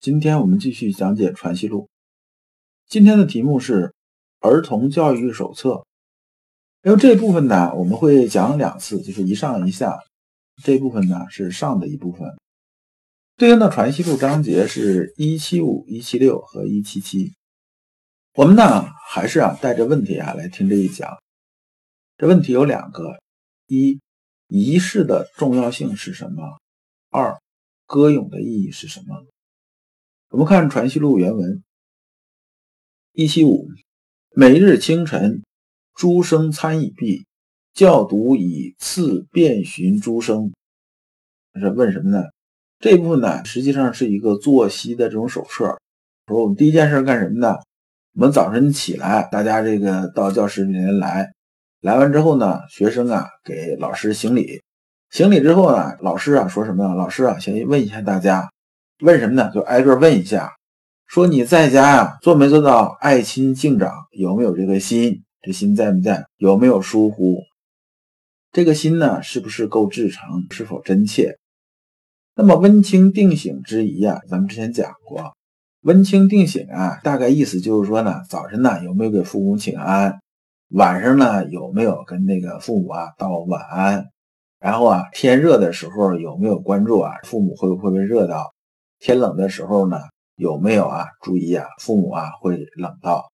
今天我们继续讲解《传习录》，今天的题目是《儿童教育手册》。因为这部分呢，我们会讲两次，就是一上一下。这部分呢是上的一部分，对应的《传习录》章节是一七五、一七六和一七七。我们呢还是啊带着问题啊来听这一讲。这问题有两个：一、仪式的重要性是什么？二、歌咏的意义是什么？我们看《传习录》原文：一七五，每日清晨，诸生参已毕，教读以次遍寻诸生。是问什么呢？这部分呢，实际上是一个作息的这种手册。说我们第一件事干什么呢？我们早晨起来，大家这个到教室里面来，来完之后呢，学生啊给老师行礼，行礼之后呢，老师啊说什么呢？老师啊先问一下大家。问什么呢？就挨个问一下，说你在家呀做没做到爱亲敬长？有没有这个心？这心在不在？有没有疏忽？这个心呢，是不是够至诚？是否真切？那么温清定省之仪啊，咱们之前讲过，温清定省啊，大概意思就是说呢，早晨呢有没有给父母请安？晚上呢有没有跟那个父母啊道晚安？然后啊天热的时候有没有关注啊父母会不会被热到？天冷的时候呢，有没有啊？注意啊，父母啊会冷到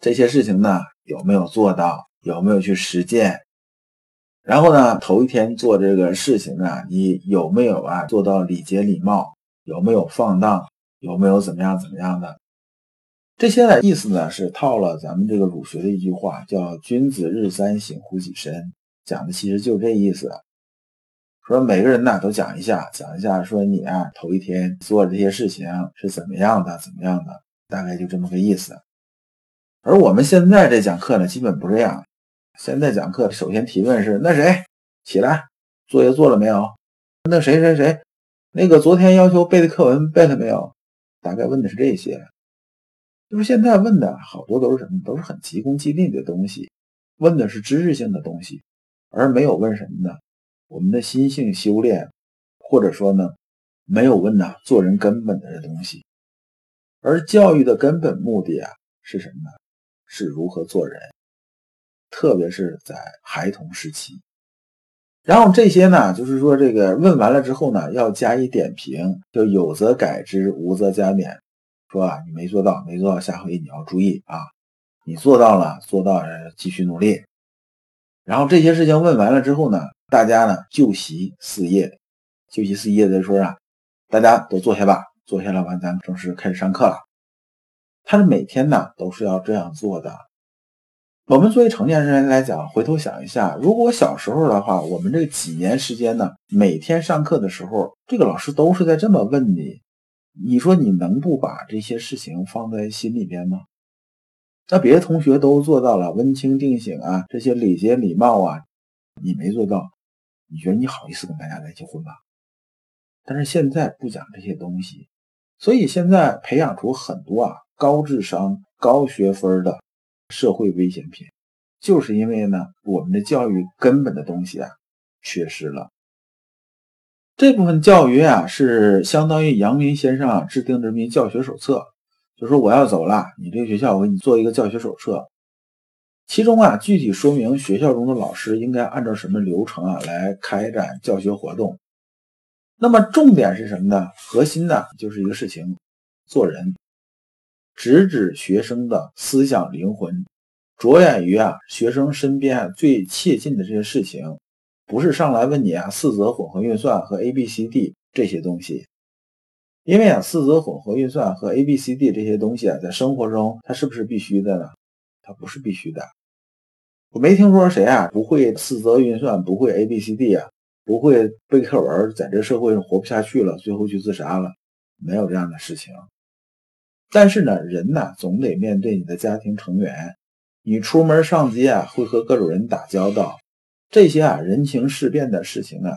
这些事情呢，有没有做到？有没有去实践？然后呢，头一天做这个事情啊，你有没有啊做到礼节礼貌？有没有放荡？有没有怎么样怎么样的？这些的意思呢，是套了咱们这个儒学的一句话，叫“君子日三省乎己身”，讲的其实就这意思。说每个人呢都讲一下，讲一下，说你啊头一天做这些事情是怎么样的，怎么样的，大概就这么个意思。而我们现在这讲课呢，基本不这样。现在讲课首先提问是：那谁起来，作业做了没有？那谁谁谁，那个昨天要求背的课文背了没有？大概问的是这些。就是现在问的好多都是什么？都是很急功近利的东西，问的是知识性的东西，而没有问什么呢？我们的心性修炼，或者说呢，没有问呐做人根本的东西，而教育的根本目的啊是什么呢？是如何做人，特别是在孩童时期。然后这些呢，就是说这个问完了之后呢，要加以点评，就有则改之，无则加勉。说啊，你没做到，没做到，下回你要注意啊。你做到了，做到了继续努力。然后这些事情问完了之后呢？大家呢就席四页，就席四页的时候啊，大家都坐下吧，坐下了完，咱们正式开始上课了。他是每天呢都是要这样做的。我们作为成年人来讲，回头想一下，如果小时候的话，我们这几年时间呢，每天上课的时候，这个老师都是在这么问你，你说你能不把这些事情放在心里边吗？那别的同学都做到了温清定省啊，这些礼节礼貌啊，你没做到。你觉得你好意思跟大家在结婚吗？但是现在不讲这些东西，所以现在培养出很多啊高智商、高学分的社会危险品，就是因为呢我们的教育根本的东西啊缺失了。这部分教育啊是相当于阳明先生啊制定的这么一教学手册，就说我要走了，你这个学校我给你做一个教学手册。其中啊，具体说明学校中的老师应该按照什么流程啊来开展教学活动。那么重点是什么呢？核心呢就是一个事情：做人，直指学生的思想灵魂，着眼于啊学生身边最切近的这些事情，不是上来问你啊四则混合运算和 A B C D 这些东西。因为啊四则混合运算和 A B C D 这些东西啊，在生活中它是不是必须的呢？它不是必须的。我没听说谁啊不会四则运算，不会 A B C D 啊，不会背课文，在这社会上活不下去了，最后去自杀了，没有这样的事情。但是呢，人呢总得面对你的家庭成员，你出门上街啊，会和各种人打交道，这些啊人情世变的事情啊，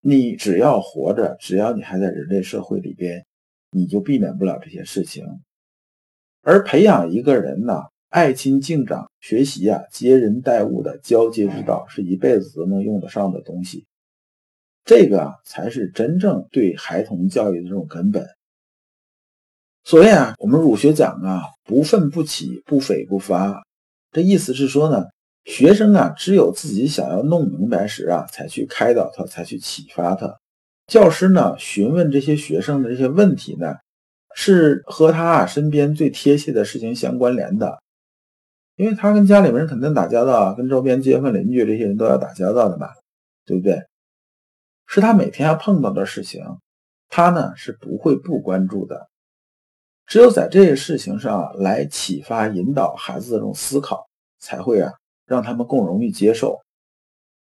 你只要活着，只要你还在人类社会里边，你就避免不了这些事情。而培养一个人呢，爱亲敬长，学习啊接人待物的交接之道，是一辈子都能用得上的东西。这个啊，才是真正对孩童教育的这种根本。所以啊，我们儒学讲啊，不愤不启，不悱不发。这意思是说呢，学生啊，只有自己想要弄明白时啊，才去开导他，才去启发他。教师呢，询问这些学生的这些问题呢，是和他啊身边最贴切的事情相关联的。因为他跟家里面人肯定打交道啊，跟周边街坊邻居这些人都要打交道的嘛，对不对？是他每天要碰到的事情，他呢是不会不关注的。只有在这些事情上来启发、引导孩子的这种思考，才会啊让他们更容易接受。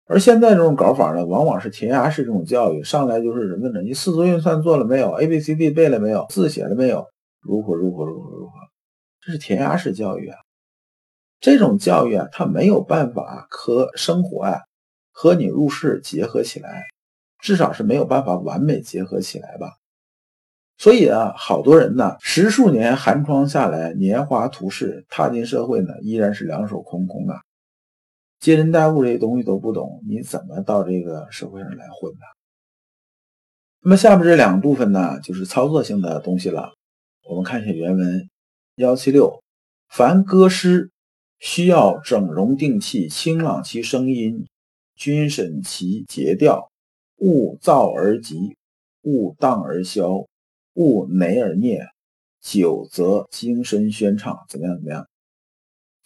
而现在这种搞法呢，往往是填鸭式这种教育，上来就是人问着你四则运算做了没有，A B C D 背了没有，字写了没有，如何如何如何如何，这是填鸭式教育啊。这种教育啊，它没有办法和生活啊和你入世结合起来。至少是没有办法完美结合起来吧，所以啊，好多人呢，十数年寒窗下来，年华图逝，踏进社会呢，依然是两手空空啊，接人待物这些东西都不懂，你怎么到这个社会上来混呢？那么下面这两部分呢，就是操作性的东西了。我们看一下原文：幺七六，凡歌诗，需要整容定气，清朗其声音，均审其节调。勿躁而急，勿荡而消，勿馁而孽，久则精神宣畅。怎么样？怎么样？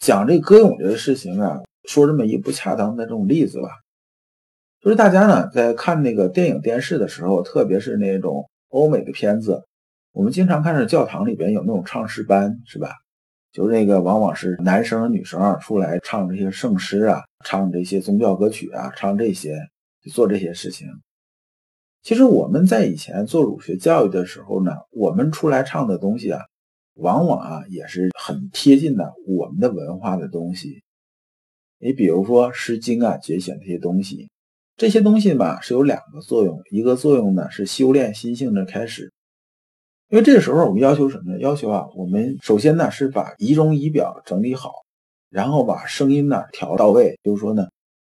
讲这歌咏这个事情啊，说这么一不恰当的这种例子吧，就是大家呢在看那个电影电视的时候，特别是那种欧美的片子，我们经常看着教堂里边有那种唱诗班，是吧？就是那个往往是男生女生出来唱这些圣诗啊，唱这些宗教歌曲啊，唱这些，做这些事情。其实我们在以前做儒学教育的时候呢，我们出来唱的东西啊，往往啊也是很贴近的我们的文化的东西。你比如说《诗经》啊、《节选》这些东西，这些东西吧是有两个作用，一个作用呢是修炼心性的开始。因为这个时候我们要求什么呢？要求啊，我们首先呢是把仪容仪表整理好，然后把声音呢调到位，就是说呢，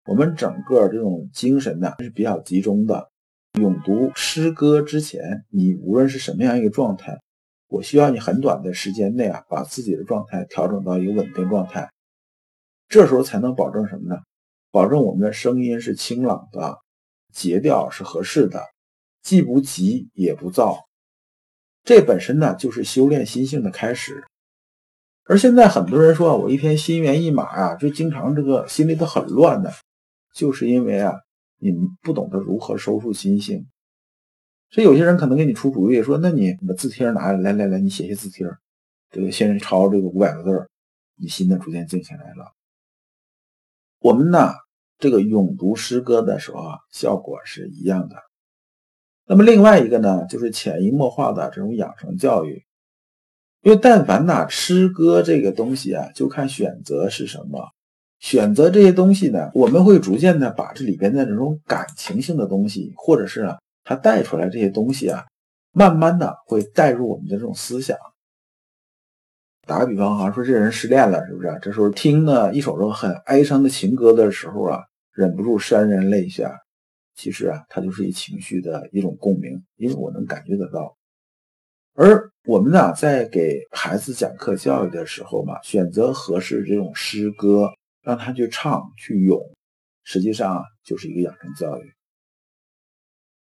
我们整个这种精神呢是比较集中的。咏读诗歌之前，你无论是什么样一个状态，我需要你很短的时间内啊，把自己的状态调整到一个稳定状态，这时候才能保证什么呢？保证我们的声音是清朗的，节调是合适的，既不急也不躁。这本身呢，就是修炼心性的开始。而现在很多人说，我一天心猿意马啊，就经常这个心里头很乱的，就是因为啊。你们不懂得如何收束心性，所以有些人可能给你出主意，说：“那你把字帖拿来，来来来，你写些字帖，这个先抄这个五百个字你心呢逐渐静下来了。”我们呢，这个咏读诗歌的时候啊，效果是一样的。那么另外一个呢，就是潜移默化的这种养成教育，因为但凡呢诗歌这个东西啊，就看选择是什么。选择这些东西呢，我们会逐渐的把这里边的这种感情性的东西，或者是啊，它带出来这些东西啊，慢慢的会带入我们的这种思想。打个比方哈，说这人失恋了，是不是？这时候听呢一首这很哀伤的情歌的时候啊，忍不住潸然泪下。其实啊，它就是一情绪的一种共鸣，因为我能感觉得到。而我们呢，在给孩子讲课教育的时候嘛，选择合适这种诗歌。让他去唱去咏，实际上啊就是一个养成教育。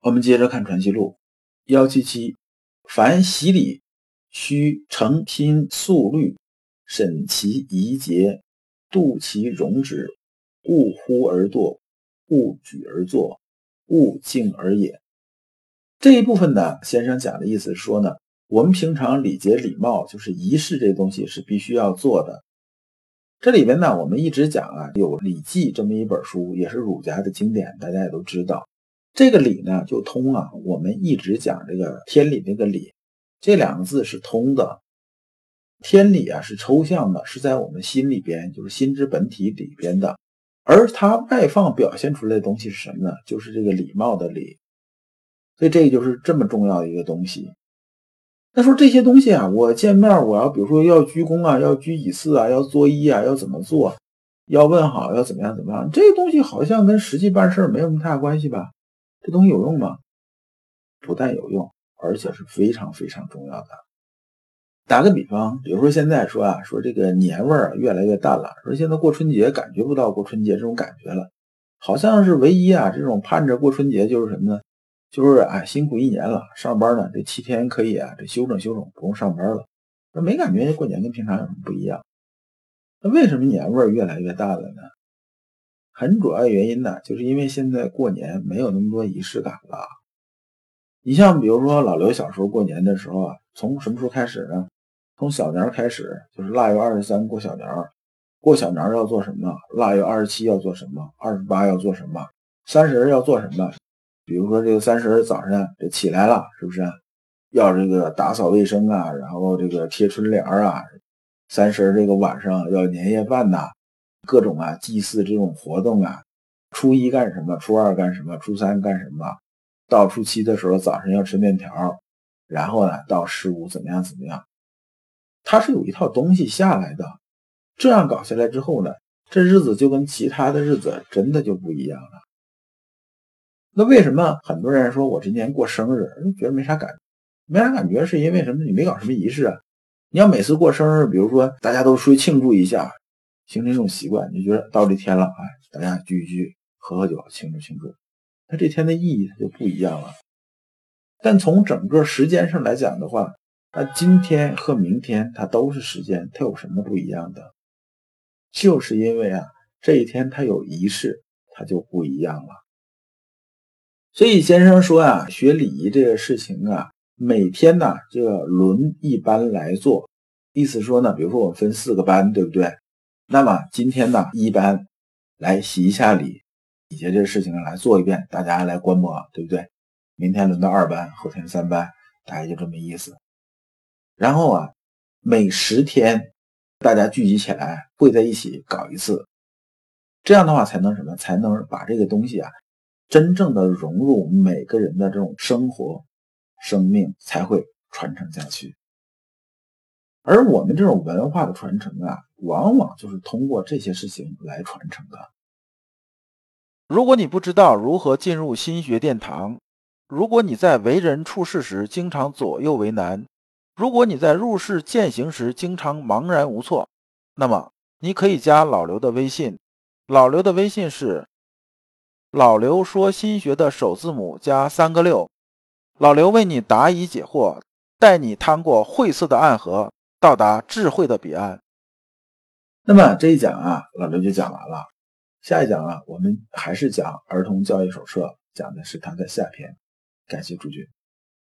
我们接着看《传习录》幺七七，凡习礼，须诚心肃虑，审其仪节，度其容止，勿呼而跺，勿举而坐，物静而也。这一部分呢，先生讲的意思是说呢，我们平常礼节礼貌，就是仪式这东西是必须要做的。这里边呢，我们一直讲啊，有《礼记》这么一本书，也是儒家的经典，大家也都知道。这个礼呢，就通啊。我们一直讲这个天理那个理，这两个字是通的。天理啊是抽象的，是在我们心里边，就是心之本体里边的。而它外放表现出来的东西是什么呢？就是这个礼貌的礼。所以这就是这么重要的一个东西。那说这些东西啊，我见面我要比如说要鞠躬啊，要鞠以次啊，要作揖啊，要怎么做？要问好，要怎么样怎么样？这个东西好像跟实际办事没有什么太大关系吧？这东西有用吗？不但有用，而且是非常非常重要的。打个比方，比如说现在说啊，说这个年味儿越来越淡了，说现在过春节感觉不到过春节这种感觉了，好像是唯一啊这种盼着过春节就是什么呢？就是啊辛苦一年了，上班呢这七天可以啊这休整休整，不用上班了，那没感觉过年跟平常有什么不一样。那为什么年味儿越来越淡了呢？很主要原因呢，就是因为现在过年没有那么多仪式感了。你像比如说老刘小时候过年的时候啊，从什么时候开始呢？从小年开始，就是腊月二十三过小年儿，过小年儿要做什么？腊月二十七要做什么？二十八要做什么？三十要做什么？比如说这个三十早上就起来了，是不是要这个打扫卫生啊？然后这个贴春联儿啊？三十这个晚上要年夜饭呐，各种啊祭祀这种活动啊。初一干什么？初二干什么？初三干什么？到初七的时候早上要吃面条，然后呢到十五怎么样怎么样？它是有一套东西下来的，这样搞下来之后呢，这日子就跟其他的日子真的就不一样了。那为什么很多人说我今年过生日，觉得没啥感，没啥感觉，是因为什么？你没搞什么仪式啊？你要每次过生日，比如说大家都出去庆祝一下，形成一种习惯，你就觉得到这天了，哎，大家聚一聚，喝喝酒，庆祝庆祝，那这天的意义它就不一样了。但从整个时间上来讲的话，那今天和明天它都是时间，它有什么不一样的？就是因为啊，这一天它有仪式，它就不一样了。所以先生说啊，学礼仪这个事情啊，每天呢这个轮一班来做，意思说呢，比如说我们分四个班，对不对？那么今天呢一班来洗一下礼，礼节这个事情来做一遍，大家来观摩，对不对？明天轮到二班，后天三班，大概就这么意思。然后啊，每十天大家聚集起来会在一起搞一次，这样的话才能什么？才能把这个东西啊，真正的融入每个人的这种生活、生命，才会传承下去。而我们这种文化的传承啊，往往就是通过这些事情来传承的。如果你不知道如何进入心学殿堂，如果你在为人处事时经常左右为难，如果你在入世践行时经常茫然无措，那么你可以加老刘的微信。老刘的微信是“老刘说心学”的首字母加三个六。老刘为你答疑解惑，带你趟过晦涩的暗河，到达智慧的彼岸。那么这一讲啊，老刘就讲完了。下一讲啊，我们还是讲儿童教育手册，讲的是它的下篇。感谢诸君。